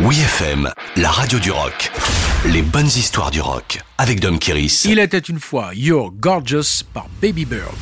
Oui FM, la radio du rock. Les bonnes histoires du rock avec Dom Kiris. Il était une fois You're Gorgeous par Baby Bird.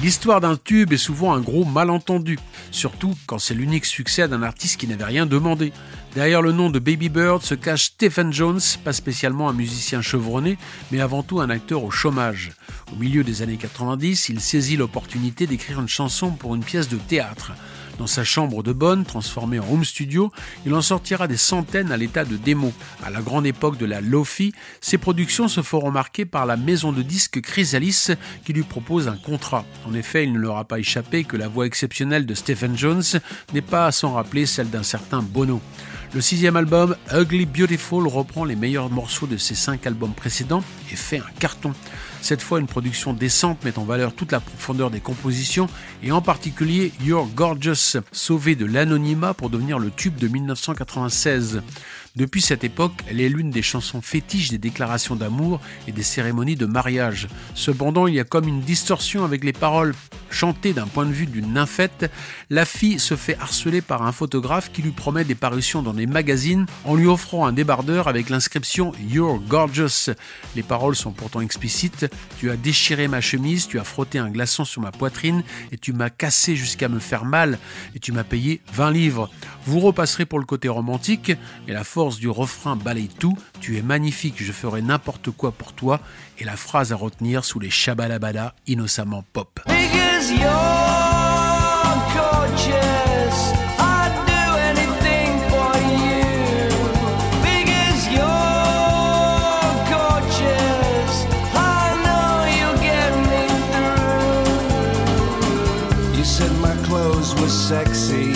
L'histoire d'un tube est souvent un gros malentendu, surtout quand c'est l'unique succès d'un artiste qui n'avait rien demandé. Derrière le nom de Baby Bird se cache Stephen Jones, pas spécialement un musicien chevronné, mais avant tout un acteur au chômage. Au milieu des années 90, il saisit l'opportunité d'écrire une chanson pour une pièce de théâtre. Dans sa chambre de bonne, transformée en home studio, il en sortira des centaines à l'état de démo. À la grande époque de la Lofi, ses productions se feront remarquer par la maison de disques Chrysalis qui lui propose un contrat. En effet, il ne leur a pas échappé que la voix exceptionnelle de Stephen Jones n'est pas sans rappeler celle d'un certain Bono. Le sixième album, Ugly Beautiful, reprend les meilleurs morceaux de ses cinq albums précédents et fait un carton. Cette fois, une production décente met en valeur toute la profondeur des compositions et en particulier You're Gorgeous, sauvé de l'anonymat pour devenir le tube de 1996. Depuis cette époque, elle est l'une des chansons fétiches des déclarations d'amour et des cérémonies de mariage. Cependant, il y a comme une distorsion avec les paroles chantées d'un point de vue d'une nymphette. La fille se fait harceler par un photographe qui lui promet des parutions dans les magazines en lui offrant un débardeur avec l'inscription You're gorgeous. Les paroles sont pourtant explicites. Tu as déchiré ma chemise, tu as frotté un glaçon sur ma poitrine et tu m'as cassé jusqu'à me faire mal et tu m'as payé 20 livres. Vous repasserez pour le côté romantique, mais la force du refrain balaye tout. Tu es magnifique, je ferai n'importe quoi pour toi. Et la phrase à retenir sous les shabalabala innocemment pop. Said my clothes were sexy.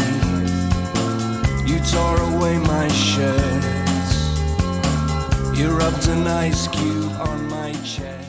You tore away my shirts. You rubbed an ice cube on my chest.